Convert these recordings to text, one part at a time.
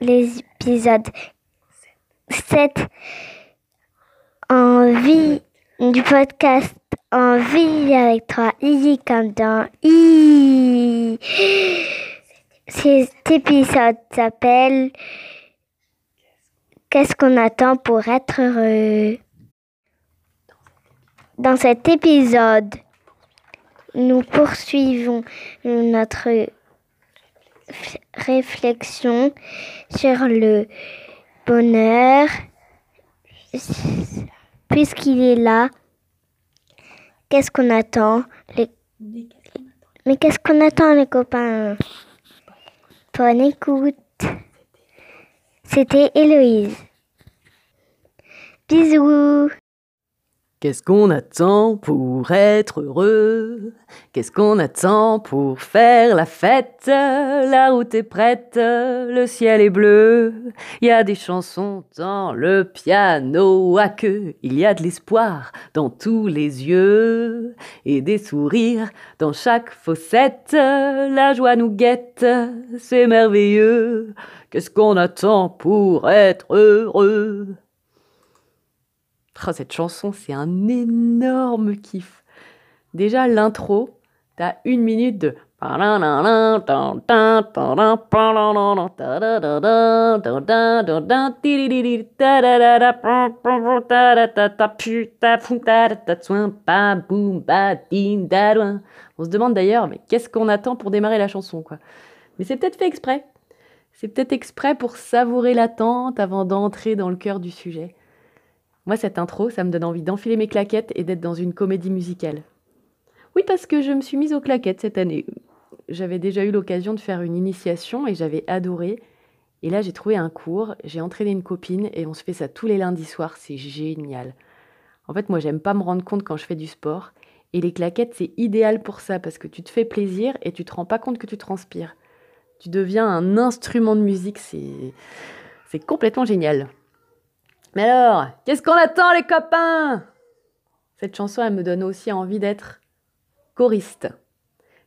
l'épisode 7 en vie du podcast En vie avec toi, Easy comme dans I. Cet épisode s'appelle Qu'est-ce qu'on attend pour être heureux? Dans cet épisode, nous poursuivons notre réflexion sur le bonheur, puisqu'il est là. Qu'est-ce qu'on attend les... Mais qu'est-ce qu'on attend les copains? Bonne écoute. C'était Héloïse. Bisous Qu'est-ce qu'on attend pour être heureux? Qu'est-ce qu'on attend pour faire la fête? La route est prête, le ciel est bleu. Il y a des chansons dans le piano à queue. Il y a de l'espoir dans tous les yeux et des sourires dans chaque fossette. La joie nous guette, c'est merveilleux. Qu'est-ce qu'on attend pour être heureux? Cette chanson, c'est un énorme kiff. Déjà, l'intro, t'as une minute de. On se demande d'ailleurs, mais qu'est-ce qu'on attend pour démarrer la chanson, quoi? Mais c'est peut-être fait exprès. C'est peut-être exprès pour savourer l'attente avant d'entrer dans le cœur du sujet. Moi, cette intro, ça me donne envie d'enfiler mes claquettes et d'être dans une comédie musicale. Oui, parce que je me suis mise aux claquettes cette année. J'avais déjà eu l'occasion de faire une initiation et j'avais adoré. Et là, j'ai trouvé un cours, j'ai entraîné une copine et on se fait ça tous les lundis soirs. C'est génial. En fait, moi, j'aime pas me rendre compte quand je fais du sport. Et les claquettes, c'est idéal pour ça parce que tu te fais plaisir et tu te rends pas compte que tu transpires. Tu deviens un instrument de musique, c'est c'est complètement génial. Mais alors, qu'est-ce qu'on attend les copains? Cette chanson, elle me donne aussi envie d'être choriste.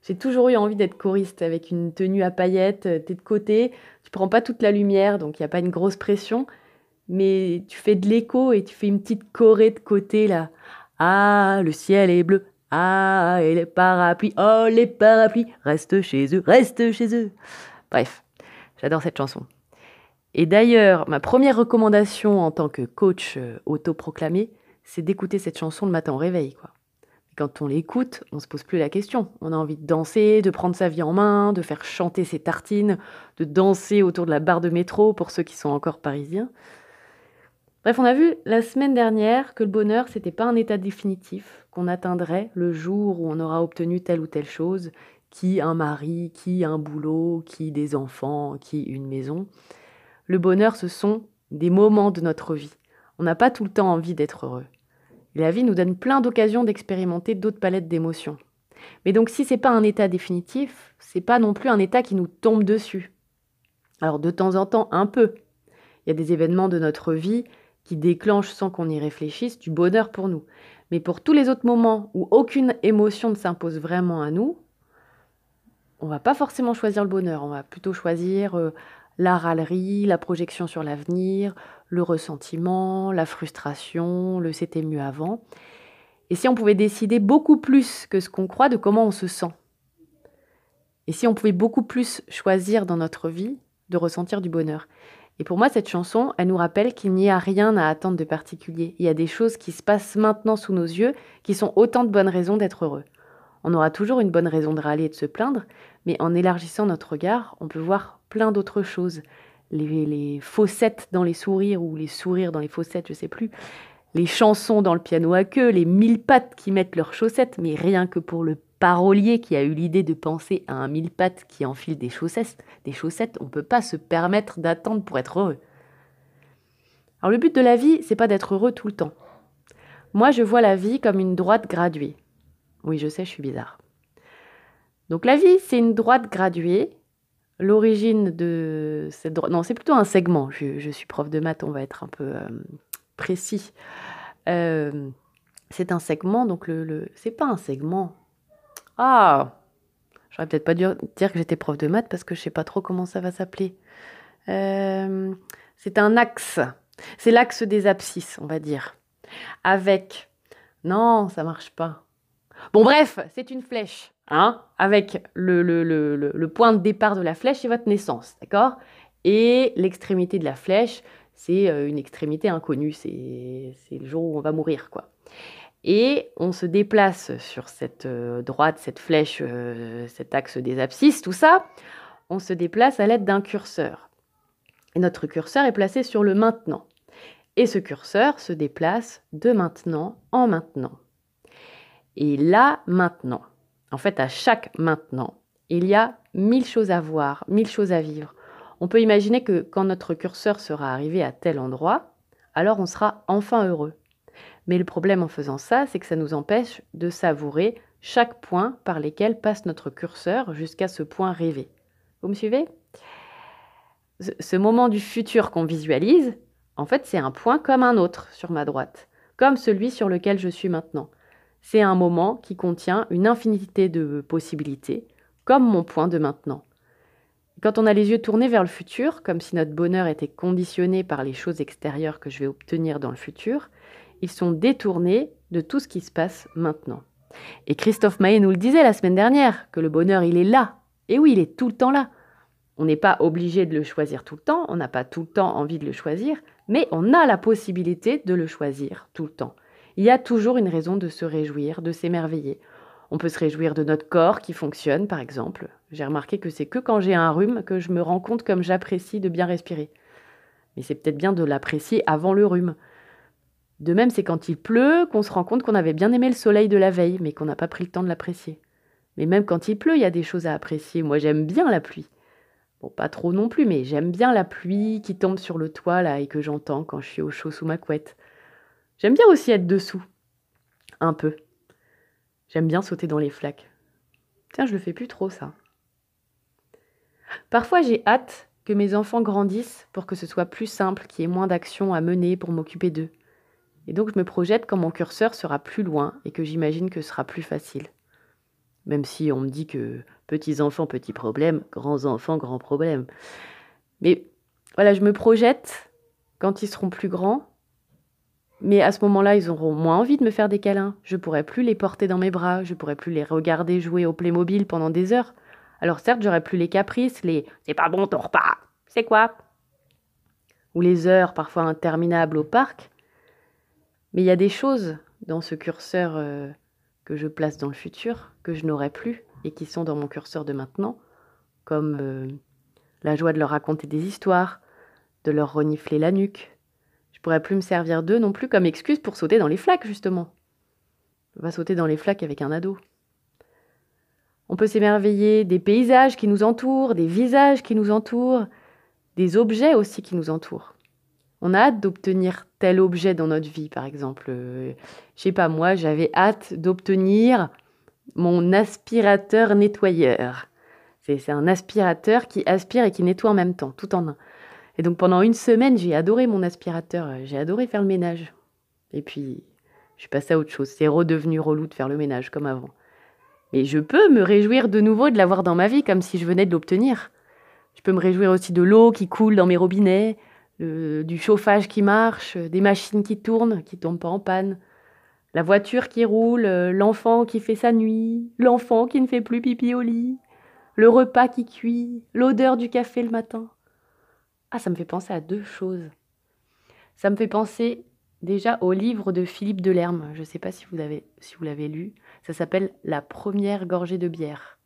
J'ai toujours eu envie d'être choriste avec une tenue à paillettes, euh, t'es de côté, tu prends pas toute la lumière, donc il n'y a pas une grosse pression, mais tu fais de l'écho et tu fais une petite choré de côté là. Ah, le ciel est bleu. Ah, et les parapluies. Oh, les parapluies. Reste chez eux, reste chez eux. Bref, j'adore cette chanson. Et d'ailleurs, ma première recommandation en tant que coach euh, autoproclamé, c'est d'écouter cette chanson le matin au réveil. Quand on l'écoute, on ne se pose plus la question. On a envie de danser, de prendre sa vie en main, de faire chanter ses tartines, de danser autour de la barre de métro pour ceux qui sont encore parisiens. Bref, on a vu la semaine dernière que le bonheur, c'était pas un état définitif qu'on atteindrait le jour où on aura obtenu telle ou telle chose, qui un mari, qui un boulot, qui des enfants, qui une maison. Le bonheur, ce sont des moments de notre vie. On n'a pas tout le temps envie d'être heureux. la vie nous donne plein d'occasions d'expérimenter d'autres palettes d'émotions. Mais donc si c'est pas un état définitif, c'est pas non plus un état qui nous tombe dessus. Alors de temps en temps, un peu. Il y a des événements de notre vie qui déclenchent sans qu'on y réfléchisse du bonheur pour nous. Mais pour tous les autres moments où aucune émotion ne s'impose vraiment à nous, on va pas forcément choisir le bonheur, on va plutôt choisir euh, la râlerie, la projection sur l'avenir, le ressentiment, la frustration, le c'était mieux avant. Et si on pouvait décider beaucoup plus que ce qu'on croit de comment on se sent? Et si on pouvait beaucoup plus choisir dans notre vie de ressentir du bonheur? Et pour moi, cette chanson, elle nous rappelle qu'il n'y a rien à attendre de particulier. Il y a des choses qui se passent maintenant sous nos yeux qui sont autant de bonnes raisons d'être heureux. On aura toujours une bonne raison de râler et de se plaindre, mais en élargissant notre regard, on peut voir plein d'autres choses. Les, les, fossettes dans les sourires ou les sourires dans les fossettes, je sais plus. Les chansons dans le piano à queue, les mille pattes qui mettent leurs chaussettes, mais rien que pour le parolier qui a eu l'idée de penser à un mille pattes qui enfile des chaussettes, des chaussettes, on ne peut pas se permettre d'attendre pour être heureux. Alors le but de la vie, c'est pas d'être heureux tout le temps. Moi, je vois la vie comme une droite graduée. Oui, je sais, je suis bizarre. Donc la vie, c'est une droite graduée. L'origine de cette. Non, c'est plutôt un segment. Je, suis prof de maths, on va être un peu euh, précis. Euh, c'est un segment, donc le, le... c'est pas un segment. Ah J'aurais peut-être pas dû dire que j'étais prof de maths parce que je sais pas trop comment ça va s'appeler. Euh, c'est un axe. C'est l'axe des abscisses, on va dire. Avec. Non, ça marche pas. Bon, bref, c'est une flèche. Hein, avec le, point de départ de la flèche, c'est votre naissance, d'accord? Et l'extrémité de la flèche, c'est euh, une extrémité inconnue, c'est le jour où on va mourir, quoi. Et on se déplace sur cette euh, droite, cette flèche, euh, cet axe des abscisses, tout ça, on se déplace à l'aide d'un curseur. Notre curseur est placé sur le maintenant. Et ce curseur se déplace de maintenant en maintenant. Et là, maintenant. En fait, à chaque maintenant, il y a mille choses à voir, mille choses à vivre. On peut imaginer que quand notre curseur sera arrivé à tel endroit, alors on sera enfin heureux. Mais le problème en faisant ça, c'est que ça nous empêche de savourer chaque point par lesquels passe notre curseur jusqu'à ce point rêvé. Vous me suivez? Ce moment du futur qu'on visualise, en fait, c'est un point comme un autre sur ma droite, comme celui sur lequel je suis maintenant. C'est un moment qui contient une infinité de possibilités, comme mon point de maintenant. Quand on a les yeux tournés vers le futur, comme si notre bonheur était conditionné par les choses extérieures que je vais obtenir dans le futur, ils sont détournés de tout ce qui se passe maintenant. Et Christophe Maé nous le disait la semaine dernière, que le bonheur, il est là. Et oui, il est tout le temps là. On n'est pas obligé de le choisir tout le temps, on n'a pas tout le temps envie de le choisir, mais on a la possibilité de le choisir tout le temps. Il y a toujours une raison de se réjouir, de s'émerveiller. On peut se réjouir de notre corps qui fonctionne, par exemple. J'ai remarqué que c'est que quand j'ai un rhume que je me rends compte comme j'apprécie de bien respirer. Mais c'est peut-être bien de l'apprécier avant le rhume. De même, c'est quand il pleut qu'on se rend compte qu'on avait bien aimé le soleil de la veille, mais qu'on n'a pas pris le temps de l'apprécier. Mais même quand il pleut, il y a des choses à apprécier. Moi, j'aime bien la pluie. Bon, pas trop non plus, mais j'aime bien la pluie qui tombe sur le toit là et que j'entends quand je suis au chaud sous ma couette. J'aime bien aussi être dessous. Un peu. J'aime bien sauter dans les flaques. Tiens, je le fais plus trop ça. Parfois, j'ai hâte que mes enfants grandissent pour que ce soit plus simple, qu'il y ait moins d'actions à mener pour m'occuper d'eux. Et donc je me projette quand mon curseur sera plus loin et que j'imagine que ce sera plus facile. Même si on me dit que petits enfants, petits problèmes, grands enfants, grands problèmes. Mais voilà, je me projette quand ils seront plus grands. Mais à ce moment-là, ils auront moins envie de me faire des câlins. Je pourrai plus les porter dans mes bras, je pourrai plus les regarder jouer au Playmobil pendant des heures. Alors certes, j'aurai plus les caprices, les c'est pas bon ton repas, c'est quoi? Ou les heures parfois interminables au parc, mais il y a des choses dans ce curseur euh, que je place dans le futur que je n'aurai plus et qui sont dans mon curseur de maintenant, comme euh, la joie de leur raconter des histoires, de leur renifler la nuque. Je pourrais plus me servir d'eux non plus comme excuse pour sauter dans les flaques, justement. Va sauter dans les flaques avec un ado. On peut s'émerveiller des paysages qui nous entourent, des visages qui nous entourent, des objets aussi qui nous entourent on a hâte d'obtenir tel objet dans notre vie, par exemple. Euh, je sais pas, moi, j'avais hâte d'obtenir mon aspirateur nettoyeur. C'est un aspirateur qui aspire et qui nettoie en même temps, tout en un. Et donc pendant une semaine, j'ai adoré mon aspirateur, j'ai adoré faire le ménage. Et puis, je suis passée à autre chose. C'est redevenu relou de faire le ménage comme avant. Mais je peux me réjouir de nouveau de l'avoir dans ma vie, comme si je venais de l'obtenir. Je peux me réjouir aussi de l'eau qui coule dans mes robinets, du chauffage qui marche, des machines qui tournent, qui tombent pas en panne, la voiture qui roule, l'enfant qui fait sa nuit, l'enfant qui ne fait plus pipi au lit, le repas qui cuit, l'odeur du café le matin. Ah, ça me fait penser à deux choses. Ça me fait penser déjà au livre de Philippe Delerme. Je ne sais pas si vous l'avez lu. Ça s'appelle La première gorgée de bière.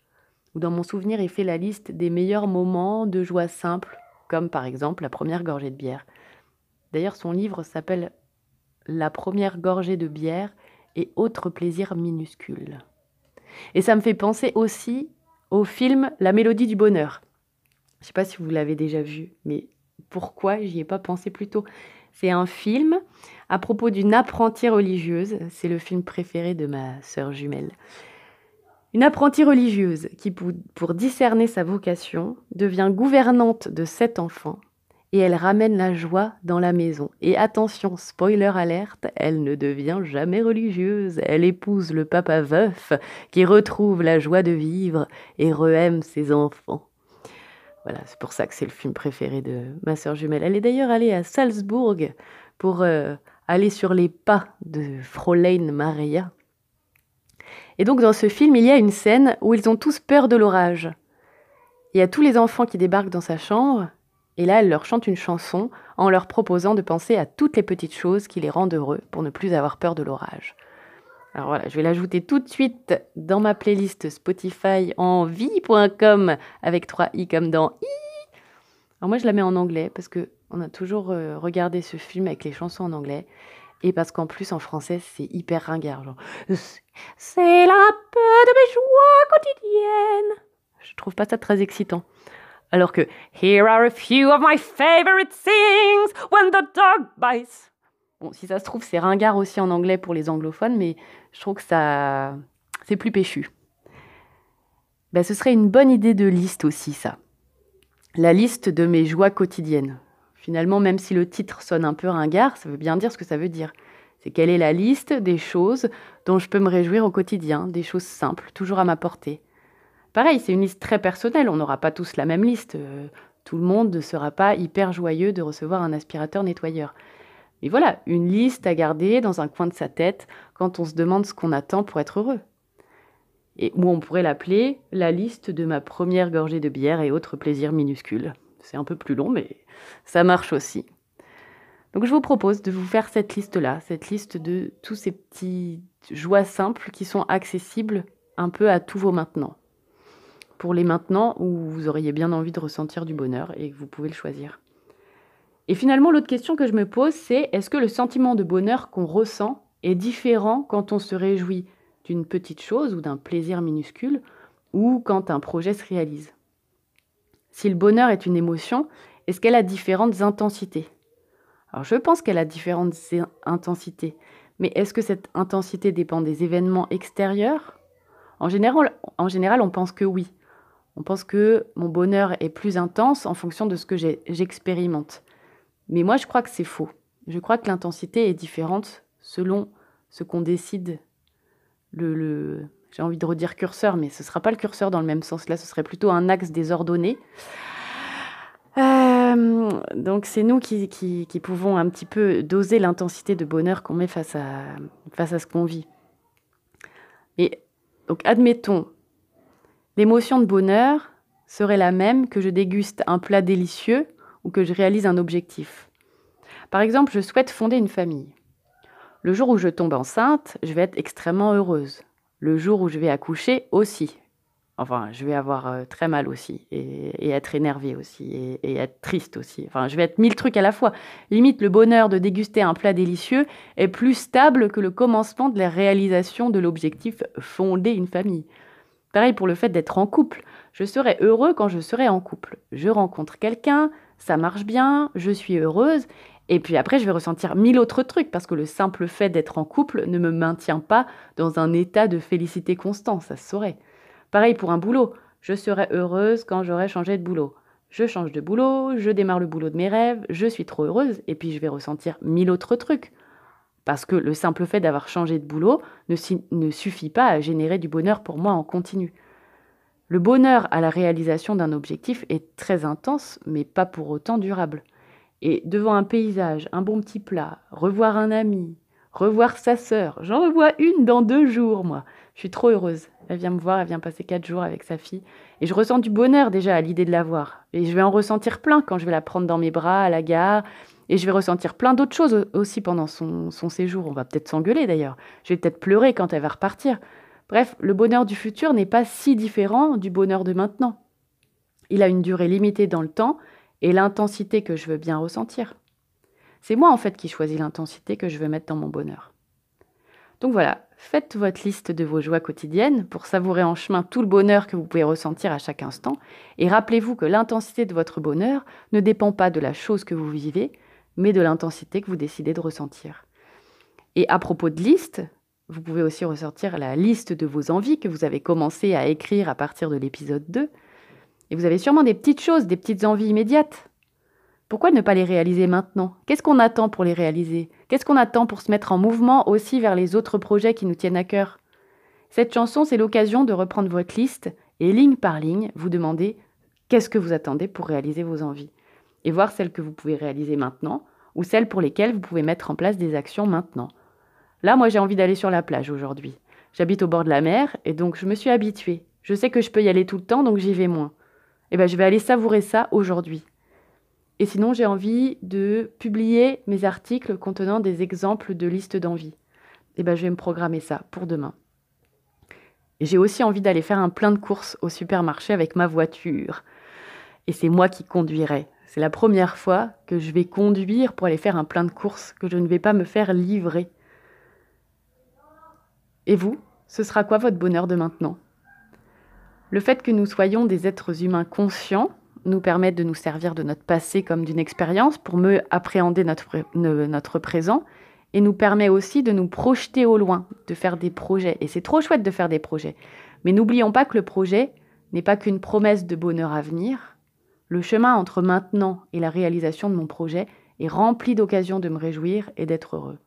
Dans mon souvenir, il fait la liste des meilleurs moments de joie simple comme par exemple la première gorgée de bière. D'ailleurs, son livre s'appelle La première gorgée de bière et autres plaisirs minuscules. Et ça me fait penser aussi au film La Mélodie du Bonheur. Je ne sais pas si vous l'avez déjà vu, mais pourquoi j'y ai pas pensé plus tôt C'est un film à propos d'une apprentie religieuse. C'est le film préféré de ma sœur jumelle. Une apprentie religieuse qui, pour discerner sa vocation, devient gouvernante de sept enfants et elle ramène la joie dans la maison. Et attention, spoiler alerte, elle ne devient jamais religieuse. Elle épouse le papa veuf qui retrouve la joie de vivre et re-aime ses enfants. Voilà, c'est pour ça que c'est le film préféré de ma sœur jumelle. Elle est d'ailleurs allée à Salzbourg pour euh, aller sur les pas de Fräulein Maria, et donc dans ce film, il y a une scène où ils ont tous peur de l'orage. Il y a tous les enfants qui débarquent dans sa chambre, et là, elle leur chante une chanson en leur proposant de penser à toutes les petites choses qui les rendent heureux pour ne plus avoir peur de l'orage. Alors voilà, je vais l'ajouter tout de suite dans ma playlist Spotify en vie.com avec 3 i comme dans i. Alors moi je la mets en anglais parce que on a toujours euh, regardé ce film avec les chansons en anglais et parce qu'en plus, en français, c'est hyper ringard. C'est la peu de mes joies quotidiennes. Je trouve pas ça très excitant. Alors que Here are a few of my favorite things when the dog bites. Bon, si ça se trouve, c'est ringard aussi en anglais pour les anglophones, mais je trouve que ça. C'est plus péchu. Ben, ce serait une bonne idée de liste aussi, ça. La liste de mes joies quotidiennes. Finalement, même si le titre sonne un peu ringard, ça veut bien dire ce que ça veut dire. C'est quelle est la liste des choses dont je peux me réjouir au quotidien, des choses simples, toujours à ma portée. Pareil, c'est une liste très personnelle, on n'aura pas tous la même liste. Euh, tout le monde ne sera pas hyper joyeux de recevoir un aspirateur nettoyeur. Mais voilà, une liste à garder dans un coin de sa tête quand on se demande ce qu'on attend pour être heureux. Et où on pourrait l'appeler la liste de ma première gorgée de bière et autres plaisirs minuscules. C'est un peu plus long, mais ça marche aussi. Donc je vous propose de vous faire cette liste-là, cette liste de tous ces petits joies simples qui sont accessibles un peu à tous vos maintenant. Pour les maintenant où vous auriez bien envie de ressentir du bonheur et que vous pouvez le choisir. Et finalement, l'autre question que je me pose, c'est est-ce que le sentiment de bonheur qu'on ressent est différent quand on se réjouit d'une petite chose ou d'un plaisir minuscule ou quand un projet se réalise? Si le bonheur est une émotion, est-ce qu'elle a différentes intensités? Alors je pense qu'elle a différentes intensités, mais est-ce que cette intensité dépend des événements extérieurs? En général, en général, on pense que oui. On pense que mon bonheur est plus intense en fonction de ce que j'expérimente. Mais moi, je crois que c'est faux. Je crois que l'intensité est différente selon ce qu'on décide le, j'ai envie de redire curseur, mais ce ne sera pas le curseur dans le même sens. Là, ce serait plutôt un axe désordonné. Euh, donc c'est nous qui, qui, pouvons un petit peu doser l'intensité de bonheur qu'on met face à, face à ce qu'on vit. Et donc admettons, l'émotion de bonheur serait la même que je déguste un plat délicieux ou que je réalise un objectif. Par exemple, je souhaite fonder une famille. Le jour où je tombe enceinte, je vais être extrêmement heureuse le jour où je vais accoucher aussi. Enfin, je vais avoir euh, très mal aussi, et, être énervé aussi, et, être triste aussi. Enfin, je vais être mille trucs à la fois. Limite, le bonheur de déguster un plat délicieux est plus stable que le commencement de la réalisation de l'objectif fonder une famille. Pareil pour le fait d'être en couple. Je serai heureux quand je serai en couple. Je rencontre quelqu'un, ça marche bien, je suis heureuse, et puis après, je vais ressentir mille autres trucs parce que le simple fait d'être en couple ne me maintient pas dans un état de félicité constant, ça se saurait. Pareil pour un boulot. Je serai heureuse quand j'aurai changé de boulot. Je change de boulot, je démarre le boulot de mes rêves, je suis trop heureuse et puis je vais ressentir mille autres trucs. Parce que le simple fait d'avoir changé de boulot ne, ne suffit pas à générer du bonheur pour moi en continu. Le bonheur à la réalisation d'un objectif est très intense, mais pas pour autant durable. Et devant un paysage, un bon petit plat, revoir un ami, revoir sa sœur. J'en revois une dans deux jours, moi. Je suis trop heureuse. Elle vient me voir, elle vient passer quatre jours avec sa fille. Et je ressens du bonheur déjà à l'idée de la voir. Et je vais en ressentir plein quand je vais la prendre dans mes bras à la gare. Et je vais ressentir plein d'autres choses aussi pendant son, séjour. On va peut-être s'engueuler d'ailleurs. Je vais peut-être pleurer quand elle va repartir. Bref, le bonheur du futur n'est pas si différent du bonheur de maintenant. Il a une durée limitée dans le temps et l'intensité que je veux bien ressentir. C'est moi en fait qui choisis l'intensité que je veux mettre dans mon bonheur. Donc voilà, faites votre liste de vos joies quotidiennes pour savourer en chemin tout le bonheur que vous pouvez ressentir à chaque instant. Et rappelez-vous que l'intensité de votre bonheur ne dépend pas de la chose que vous vivez, mais de l'intensité que vous décidez de ressentir. Et à propos de liste, vous pouvez aussi ressortir la liste de vos envies que vous avez commencé à écrire à partir de l'épisode 2. Et vous avez sûrement des petites choses, des petites envies immédiates. Pourquoi ne pas les réaliser maintenant? Qu'est-ce qu'on attend pour les réaliser? Qu'est-ce qu'on attend pour se mettre en mouvement aussi vers les autres projets qui nous tiennent à cœur? Cette chanson, c'est l'occasion de reprendre votre liste et ligne par ligne, vous demander qu'est-ce que vous attendez pour réaliser vos envies. Et voir celles que vous pouvez réaliser maintenant ou celles pour lesquelles vous pouvez mettre en place des actions maintenant. Là, moi, j'ai envie d'aller sur la plage aujourd'hui. J'habite au bord de la mer et donc je me suis habituée. Je sais que je peux y aller tout le temps, donc j'y vais moins. Eh bien, je vais aller savourer ça aujourd'hui. Et sinon, j'ai envie de publier mes articles contenant des exemples de listes d'envie. Eh bien, je vais me programmer ça pour demain. Et j'ai aussi envie d'aller faire un plein de courses au supermarché avec ma voiture. Et c'est moi qui conduirai. C'est la première fois que je vais conduire pour aller faire un plein de courses, que je ne vais pas me faire livrer. Et vous, ce sera quoi votre bonheur de maintenant? Le fait que nous soyons des êtres humains conscients nous permet de nous servir de notre passé comme d'une expérience pour mieux appréhender notre, notre présent et nous permet aussi de nous projeter au loin, de faire des projets. Et c'est trop chouette de faire des projets. Mais n'oublions pas que le projet n'est pas qu'une promesse de bonheur à venir. Le chemin entre maintenant et la réalisation de mon projet est rempli d'occasions de me réjouir et d'être heureux.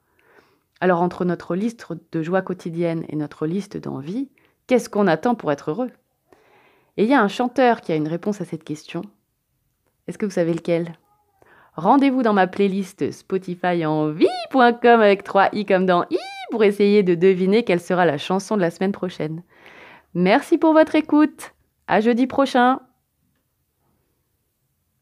Alors entre notre liste de joie quotidienne et notre liste d'envie, qu'est-ce qu'on attend pour être heureux? Et il y a un chanteur qui a une réponse à cette question. Est-ce que vous savez lequel? Rendez-vous dans ma playlist Spotify en vie.com avec 3 i comme dans i pour essayer de deviner quelle sera la chanson de la semaine prochaine. Merci pour votre écoute. À jeudi prochain.